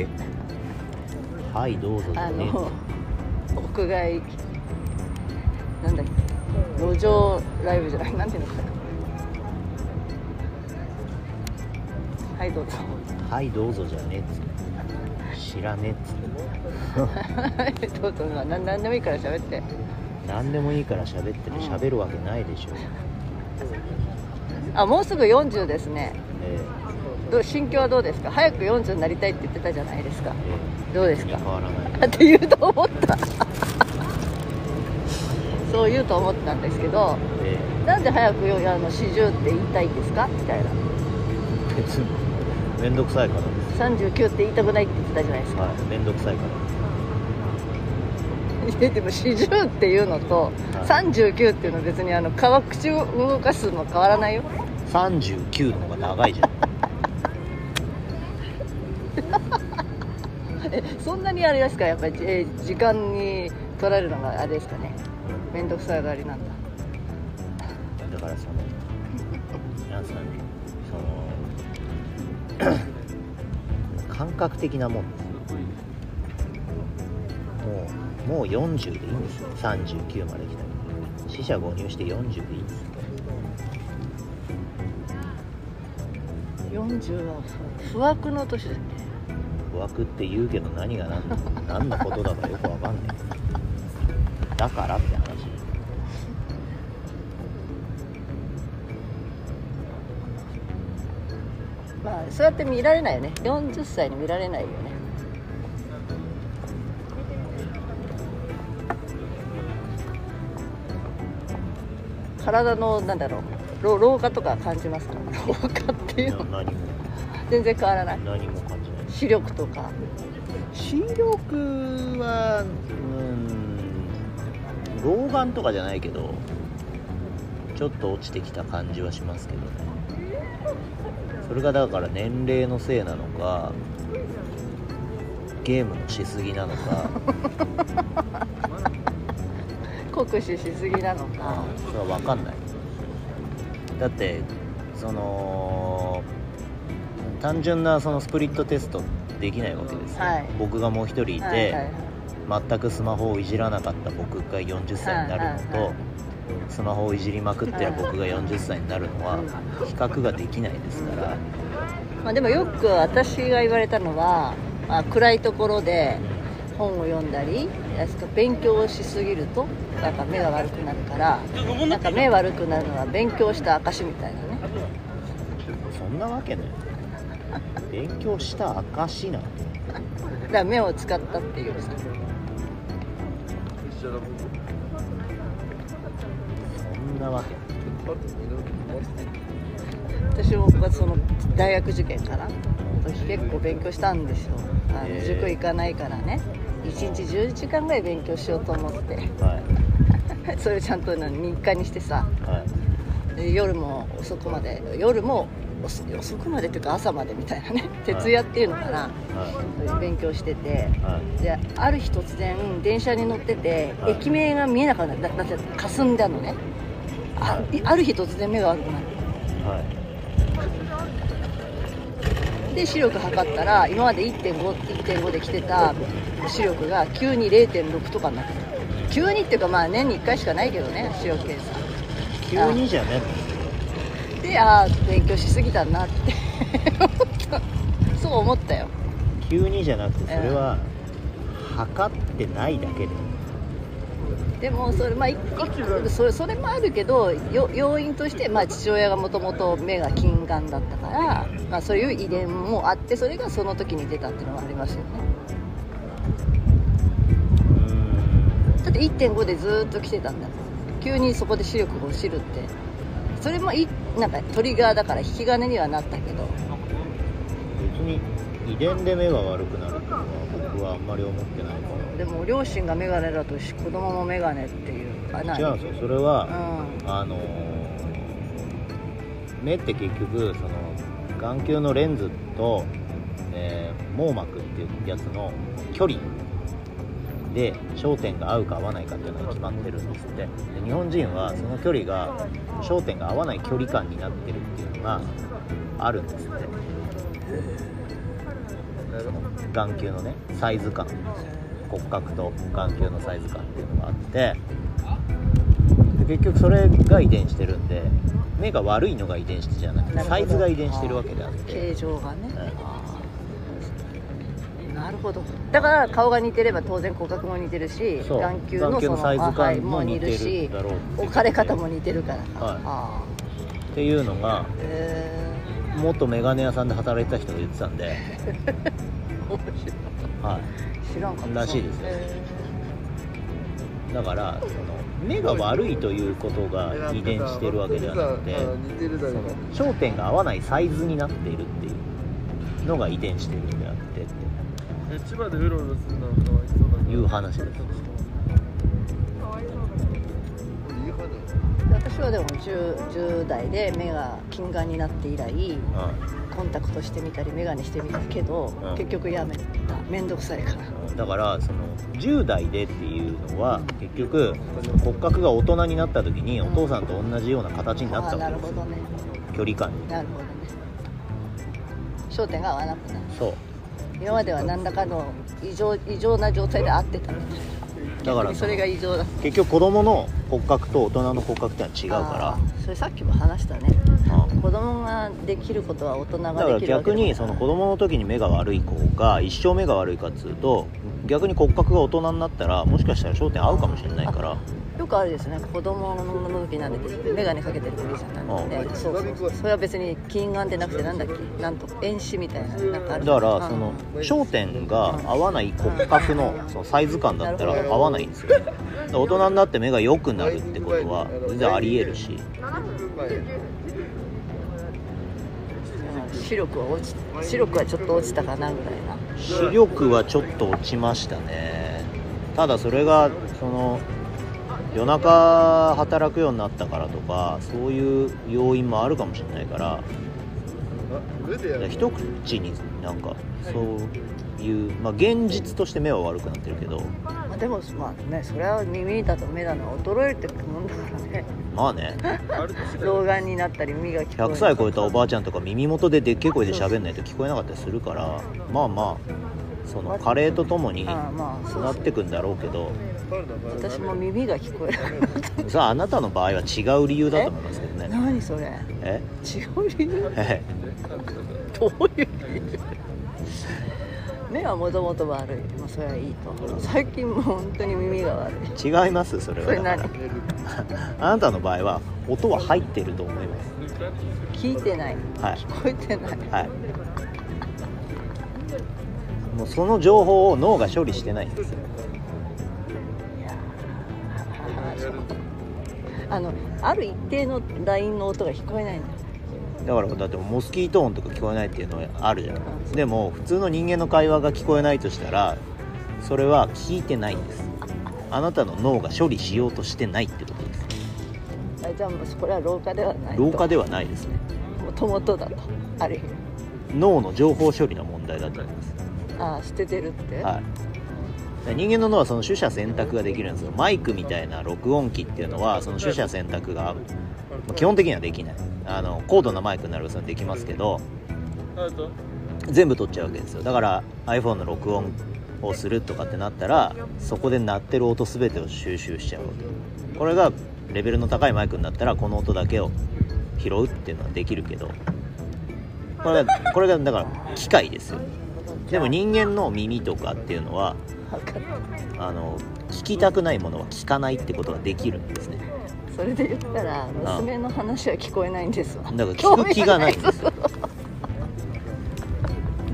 えはいどうぞ。あねの屋外なんだっけ路上ライブじゃないなんていうのかなはいどうぞ。はいどうぞじゃねえっつ知らねえっつって。どうぞまあなんなんでもいいから喋って。何でもいいから喋ってて喋るわけないでしょ、あもうすぐ40ですね。えどう心境はどうですか？早く40になりたいって言ってたじゃないですか。ええどうですか？え変わらない。って言うと思った。そう言うと思ったんですけどえなんで早くよあの40って言いたいんですか？みたいな。え別に。面倒くさいからです。39って言いたくないって言ってたじゃないですか、はい。面倒くさいから。いやでも40っていうのと、はい。39っていうのは別にあの川口を動かすの変わらないよ。39の方が長いじゃん えそんなにあれですか？やっぱり、えー時間に取られるのがあれですかね？面倒くさがりなんだ。だからそのなんすかねその感覚的なもん。ですもうもう40でいいんですよ。39まで来たら。死者誤入して40でいいんですよ。40は不不惑の年だね不惑って言うけど何が何何のことだかよくわかんない。だからって話。まあそうやって見られないよね。40歳に見られないよね。体のなんだろう。老老化とか感じますか老化っていうの。全然変わらない。何も視力とか。視力はうん老眼とかじゃないけどちょっと落ちてきた感じはしますけどね。それがだから年齢のせいなのかゲームのしすぎなのか。酷使しすぎなのか。それは分かんない。だってその単純なそのスプリットテストできないわけですよ、はい。僕がもう一人いて、はいはいはい。全くスマホをいじらなかった僕が40歳になるのと、はいはい。はいスマホをいじりまくってる僕が40歳になるのは比較ができないですから、まあ、でもよく私が言われたのは、まあ、暗いところで本を読んだりやつと勉強をしすぎるとなんか目が悪くなるからなんか目悪くなるのは勉強した証みたいなね。そんなわけない勉強した証なだから目を使ったっていうさ。そんなわけ。私もその大学受験かな時結構勉強したんですよ。あの塾行かないからね。1日10時間ぐらい勉強しようと思って。はい。それをちゃんと何日課にしてさ。はい。で夜も遅くまで夜も遅遅くまでっていうか朝までみたいなね。徹夜っていうのかな、は勉強してて。いはい。である日突然電車に乗ってて、はい。駅名が見えなくなっただだって霞んだのね。あい。ある日突然目が悪くなっはい。てで視力測ったら今まで1.5 1.5で来てた視力が急に0.6とかになってた。急にっていうかまあ年に1回しかないけどね視力検査。急にじゃねでああ勉強しすぎたなって。そう思ったよ。急にじゃなくてそれは測ってないだけで。でもそれ,、まあ、いいそれそれもあるけどよ要因として、まあ、父親がもともと目が近眼だったから、まあ、そういう遺伝もあってそれがその時に出たっていうのはありますよね。だって1.5でずーっと来てたんだ急にそこで視力が落ちるってそれもいなんかトリガーだから引き金にはなったけど。別に遺伝で目が悪くなるっていうのは僕はあんまり思ってないかでも両親が眼鏡だとし子供も眼鏡っていうあな。違うんですよそれは、うあのー目って結局その眼球のレンズと、えー網膜っていうやつの距離で焦点が合うか合わないかっていうのが決まってるんですって。で日本人はその距離が焦点が合わない距離感になってるっていうのがあるんですって。その眼球のねサイズ感。骨格と眼球のサイズ感っていうのがあって。で結局それが遺伝してるんで目が悪いのが遺伝子じゃなくてサイズが遺伝してるわけであって。形状がね、うんなるほど。だから顔が似てれば当然骨格も似てるし眼球の眼球そののサイズ感はいも似てるしだろうって置かれ方も似てるから。か、はい。あっていうのがー。へ元メガネ屋さんで働いてた人が言ってたんで、ー 面白はい。知らんかった。らしいですよ。へい、だからその目が悪いということが遺伝してるわけではなくて似てるだそろの焦点が合わないサイズになっているっていうのが遺伝してるんであってっえ千葉でうろうろするのはかわいそうだていう話ですいい話ー私はでも 10, 10代で目が近眼になって以来はコンタクトしてみたり眼鏡してみたけど、うん。結局やめた面倒くさいから。いだからその10代でっていうのは結局骨格が大人になった時にお父さんと同じような形になったわけですよ。るほどね。距離感に。なるほどね。焦点が合わなくなる。そう今までは何らかの異常異常な状態で合ってたみたいなだからそれが異常だ結局子供の骨格と大人の骨格ってのは違うかあーそれさっきも話したね。ら、うん。子供ができることは大人だからができるわけ逆にその子供の時に目が悪い子が一生目が悪いかっつうと逆に骨格が大人になったらもしかしたら焦点合うかもしれないから。よくあるですね。子供の時なんで眼鏡かけてるおじゃんなんで、うんそうそう。それは別に近眼でなくてなんだっけ？なんと遠視みたいななんかある。だからうん。その焦点が合わない骨格のそのサイズ感だったら合わないんですよ大人になって目が良くなるってことは全然ありえるし視力は落ち視力はちょっと落ちたかなぐらいな。視力はちょっと落ちましたね。ただそれがその夜中働くようになったからとかそういう要因もあるかもしれないから一口になんかそういう、まあ、現実として目は悪くなってるけど。まあでもまあねそれは耳だと目だの衰えてくもんだからね。まあね。老眼になったり耳が聞こえない100歳超えたおばあちゃんとか耳元ででっけえ声で喋んないと聞こえなかったりするからまあまあその加齢とともになってくんだろうけど。私も耳が聞こえるさああなたの場合は違う理由だと思いますけどね。何それ？え？違う理由？え。どういう理由？目はもともと悪い。まあそれはいいと最近もう本当に耳が悪い。違いますそれそれ何？はあなたの場合は音は入ってると思いま聞いてない。すはい。聞こえてない。はい。もうその情報を脳が処理してないんですよ。いやーあのある一定のラインの音が聞こえないんだよだからだってモスキート音とか聞こえないっていうのはあるじゃん。でも普通の人間の会話が聞こえないとしたらそれは聞いてないんです。あなたの脳が処理しようとしてないってことです。あじゃあもうこれは老化ではないと。老化ではないですね。もともとだと。ある意味。脳の情報処理の問題だと思います。ああ捨ててるって、はい。で人間の脳はその取捨選択ができるんですよ。マイクみたいな録音機っていうのはその取捨選択がまあ基本的にはできないあの高度なマイクになるとできますけど全部取っちゃうわけですよ。だから iPhone の録音をするとかってなったらそこで鳴ってる音全てを収集しちゃうわけ。これがレベルの高いマイクになったらこの音だけを拾うっていうのはできるけどこれがこれがだから機械ですよ。でも人間の耳とかっていうのはあの聞きたくないものは聞かないってことができるんですねそれで言ったら娘の話は聞こえないんですわ。だから聞く気がない。んです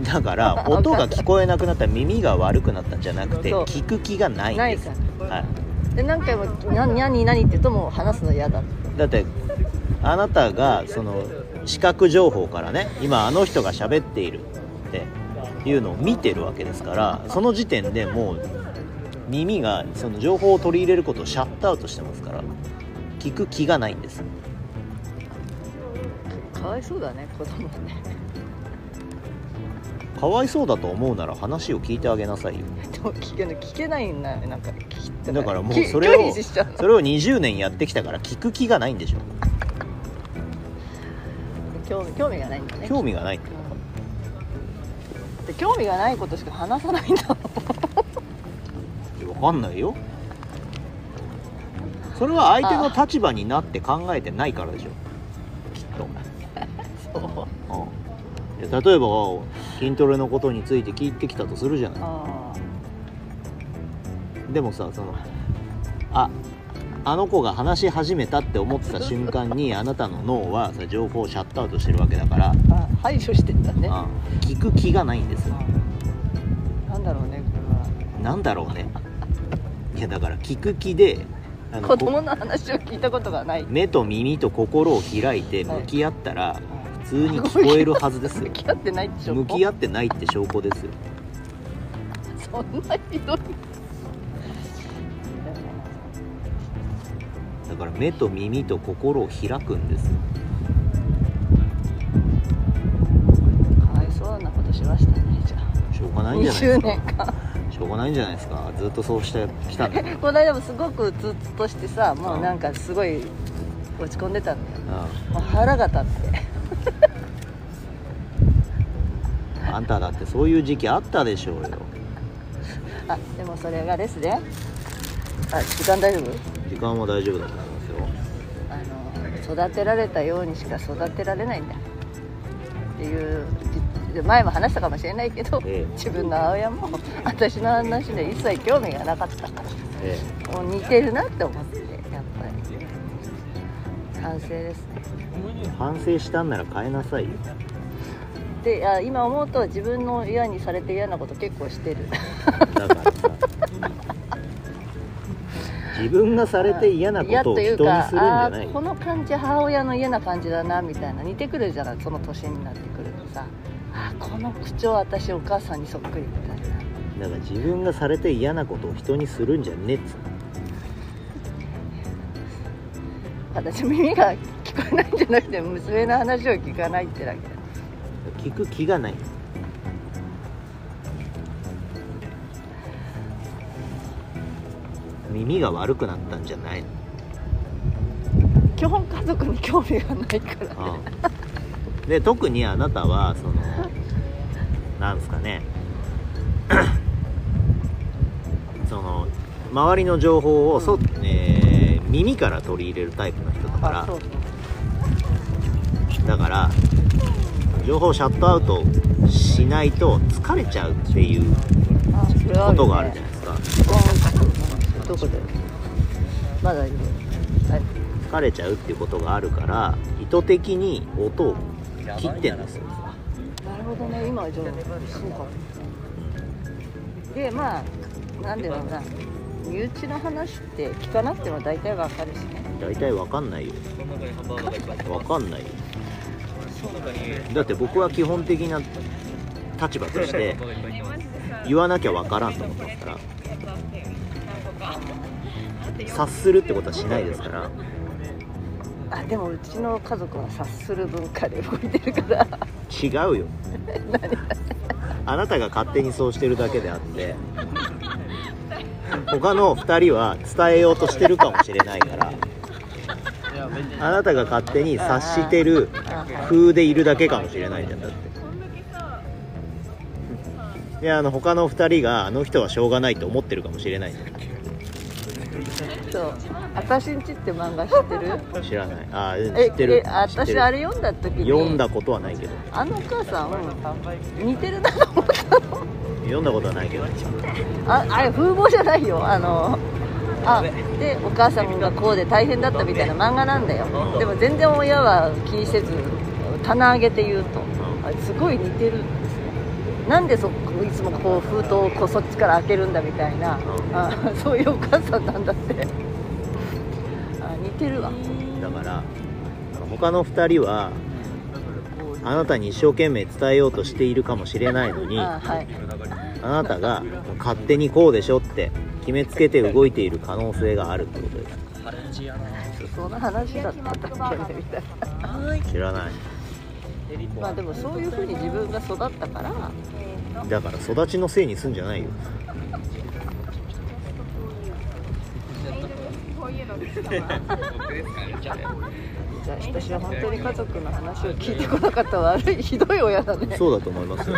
だから 音が聞こえなくなったら耳が悪くなったんじゃなくて聞く気がないんです。で何回も「な何何?」って言うともう話すの嫌だ。だってあなたがその視覚情報からね今あの人が喋っているっていうのを見てるわけですからその時点でもう耳がその情報を取り入れることをシャットアウトしてますから聞く気がないんです。かわいそうだね子供ね。かわいそうだと思うなら話を聞いてあげなさいよ。でも聞け聞けないんだよなんか聞い。てだからもうきそれをそれを20年やってきたから聞く気がないんでしょ。興味興味がないんだね。興味がないって。って興味がないことしか話さないんだわかんないよそれは相手の立場になって考えてないからでしょ。きっと。そう。例えば筋トレのことについて聞いてきたとするじゃない。あでもさそのああの子が話し始めたって思ってた瞬間に あなたの脳はさ情報をシャットアウトしてるわけだから、排除してんだね。あ聞く気がないんですよ。なんだろうねこなんだろうね。いやだから聞く気で子供の話を聞いたことがない。目と耳と心を開いて向き合ったら普通に聞こえるはずですよ。向き合ってないでしょ向き合ってないって証拠ですよ。そんなひどい。だから目と耳と心を開くんですよ。かわいそうなことしましたねじゃあ。しょうがないんじゃないです20か年間しょうがないんじゃないですか。ずっとそうしてきたん この間もすごくうつうつとしてさもうなんかすごい落ち込んでたんだよもう腹が立って。う んあんただってそういう時期あったでしょうよ。あでもそれがですね。あ時間大丈夫？時間は大丈夫だと思いますよ。あの育てられたようにしか育てられないんだ。っていうじ前も話したかもしれないけど、ええ。自分の母親も私の話で一切興味がなかったからえもう似てるなって思ってやっぱり。反省ですねえ反省したんなら変えなさいよ。であ今思うと自分の嫌にされて嫌なこと結構してる。だからさ自分がされて嫌なことを人にするんじゃないこの感じ母親の嫌な感じだなみたいな。似てくるじゃない？その年になってくるとさあーこの口調私お母さんにそっくりみたいな。だから自分がされて嫌なことを人にするんじゃねえっつう私耳が聞こえないんじゃなくて娘の話を聞かないってだけ。の聞く気がない。耳が悪くなったんじゃないの。基本家族に興味がないから。ねうんで特にあなたはそのなんですかね。その周りの情報をそ、えー耳から取り入れるタイプの人だから。だから情報をシャットアウトしないと疲れちゃうっていうことがあるじゃないですか。どこで？まだいるはい。疲れちゃうっていうことがあるから意図的に音を切ってんですよなるほどね今はじゃあそうかでまあなんだろうな身内の。話って聞かなくても大体わかるしね大体わかんないよわかんないよだって僕は基本的な立場として言わなきゃわからんと思ってますから察するってことはしないですからあでもうちの家族は察する文化で動いてるから。違うよ。あなたが勝手にそうしてるだけであって他の2人は伝えようとしてるかもしれないからあなたが勝手に察してる風でいるだけかもしれないじゃん。だって。であの他の2人があの人はしょうがないと思ってるかもしれないじゃそう「私んち」って漫画知ってる？ん知らない。あーえ知ってる。えあ知ってる。私あれ読んだ時に？読んだことはないけど。あのお母さん似てるなと思ったの。読んだことはないけど。ああれ風貌じゃないよ。あのあでお母さんがこうで大変だったみたいな漫画なんだよ。でも全然親は気にせず棚上げて言うと。あれすごい似てる。んですねなんでそこいつもこう封筒をこうそっちから開けるんだみたいなあそういうお母さんなんだって。あ似てるわ。だから他の2人はあなたに一生懸命伝えようとしているかもしれないのにああはい。なたが勝手にこうでしょって決めつけて動いている可能性があるってことです。その話だったっけ？ねみたいな。知らないまあでもそういうふうに自分が育ったから。だから育ちのせいにすんじゃないよ。じゃあ私は本当に家族の。話を聞いてこなかった悪いひどい親だねそうだと思いますよ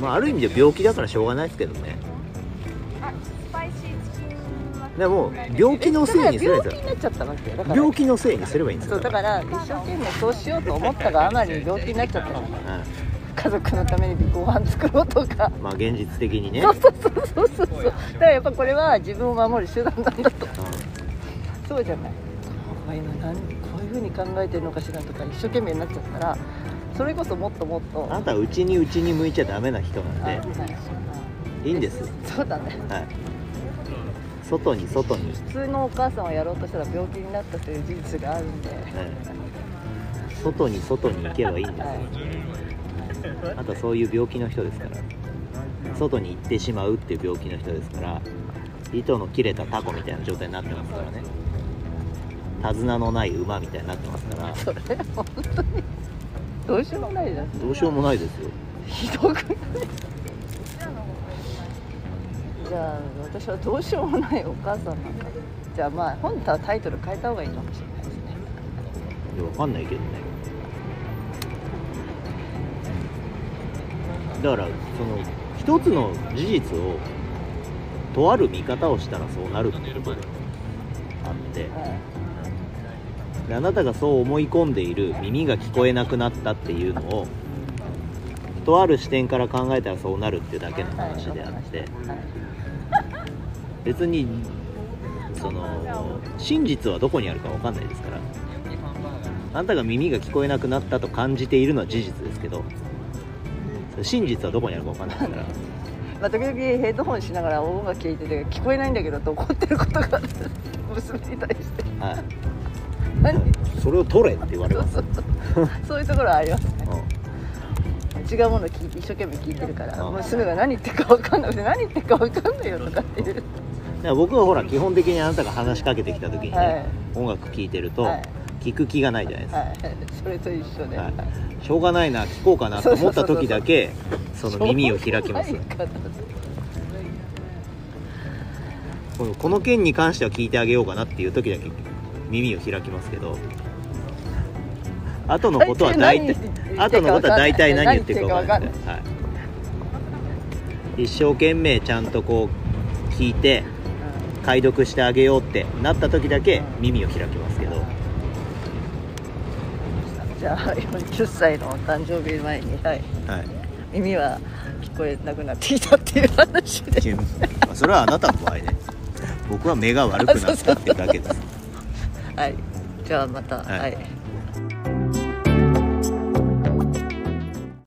まあある意味で病気だからしょうがないですけどねでも病気のせいにすればいいんですよ病気になっちゃったわけよ。だから病気のせいにすればいいんですよ。そうだから一生懸命そうしようと思ったがあまりに病気になっちゃったの。はい家族のためにご飯作ろうとか。まあ現実的にね。そうそうそうそうそう。そうだからやっぱこれは自分を守る手段なんだと。うそうじゃない。こういうの何こういうふうに考えてるのかしらとか一生懸命になっちゃったらそれこそもっともっと。んあなたはうちにうちに向いちゃダメな人なんあではい。いいんです。そうだね。はい外に外に、普通のお母さんをやろうとしたら病気になったという事実があるんで、はい。外に外に行けばいいんですよはい。あなたそういう病気の人ですから。外に行ってしまうっていう病気の人ですから。糸の切れたタコみたいな状態になってますからね。手綱のない馬みたいになってますから。それ本当に。どうしようもないじゃん。どうしようもないですよ。ひどくない？じゃあ私はどうしようもないお母さんなんかじゃあまあ本当はタイトル変えた方がいいかもしれないですね。いやわかんないけどね。だからその一つの事実をとある見方をしたらそうなるってことであって。はいであなたがそう思い込んでいる耳が聞こえなくなったっていうのをとある視点から考えたらそうなるっていうだけのはい話であって。はい別にその真実はどこにあるか分かんないですから。あなたが耳が聞こえなくなったと感じているのは事実ですけど。真実はどこにあるか分かんないから。まあ、時々ヘッドホンしながら音楽聴いてて聞こえないんだけどと怒ってることが娘に対して。はい。何？それを取れって言われます。そうそうそう。いうところはありますね。う違うものを一生懸命聞いてるからうん。娘が何言ってるか分かんなくて何言ってるか分かんないよとかっていうから僕はほら基本的にあなたが話しかけてきた時にね、はい。音楽聴いてるとはい。聞く気がないじゃないですか、はい。それと一緒で、はい。しょうがないな聞こうかなと思った時だけその耳を開きます。この件に関しては聞いてあげようかなっていう時だけ耳を開きますけど。後のことは大体大体何言ってるか後のことは大体何言ってるか分かんない。はい、一生懸命ちゃんとこう聞いて解読してあげようってなった時だけ耳を開きますけど。じゃあ40歳のお誕生日前に、はい、はい。耳は聞こえなくなってきたっていう話でまあそれはあなたの場合ね。僕は目が悪くなったってだけです。はい。じゃあまた、はい。はい